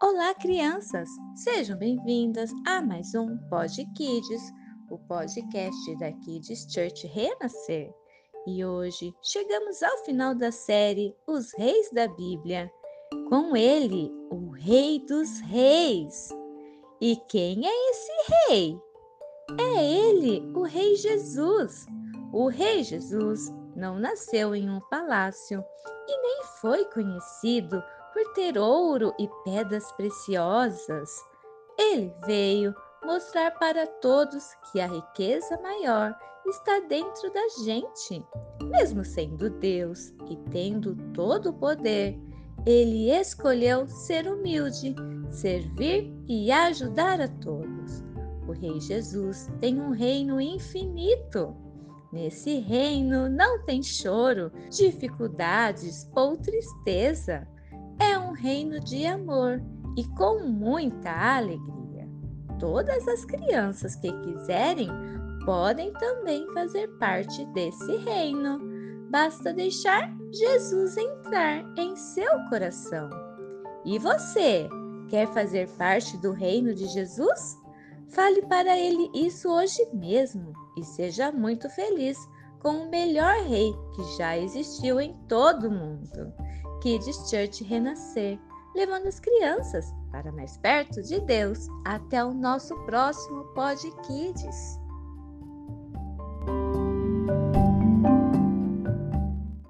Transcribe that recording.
Olá, crianças! Sejam bem-vindas a mais um Pod Kids, o podcast da Kids Church Renascer. E hoje chegamos ao final da série Os Reis da Bíblia. Com ele, o Rei dos Reis. E quem é esse rei? É ele, o Rei Jesus. O Rei Jesus não nasceu em um palácio e nem foi conhecido por ter ouro e pedras preciosas. Ele veio mostrar para todos que a riqueza maior está dentro da gente. Mesmo sendo Deus e tendo todo o poder, ele escolheu ser humilde, servir e ajudar a todos. O Rei Jesus tem um reino infinito. Nesse reino não tem choro, dificuldades ou tristeza reino de amor e com muita alegria. Todas as crianças que quiserem podem também fazer parte desse reino. Basta deixar Jesus entrar em seu coração. E você, quer fazer parte do reino de Jesus? Fale para ele isso hoje mesmo e seja muito feliz com o melhor rei que já existiu em todo o mundo. Kids Church Renascer, levando as crianças para mais perto de Deus. Até o nosso próximo Pod Kids.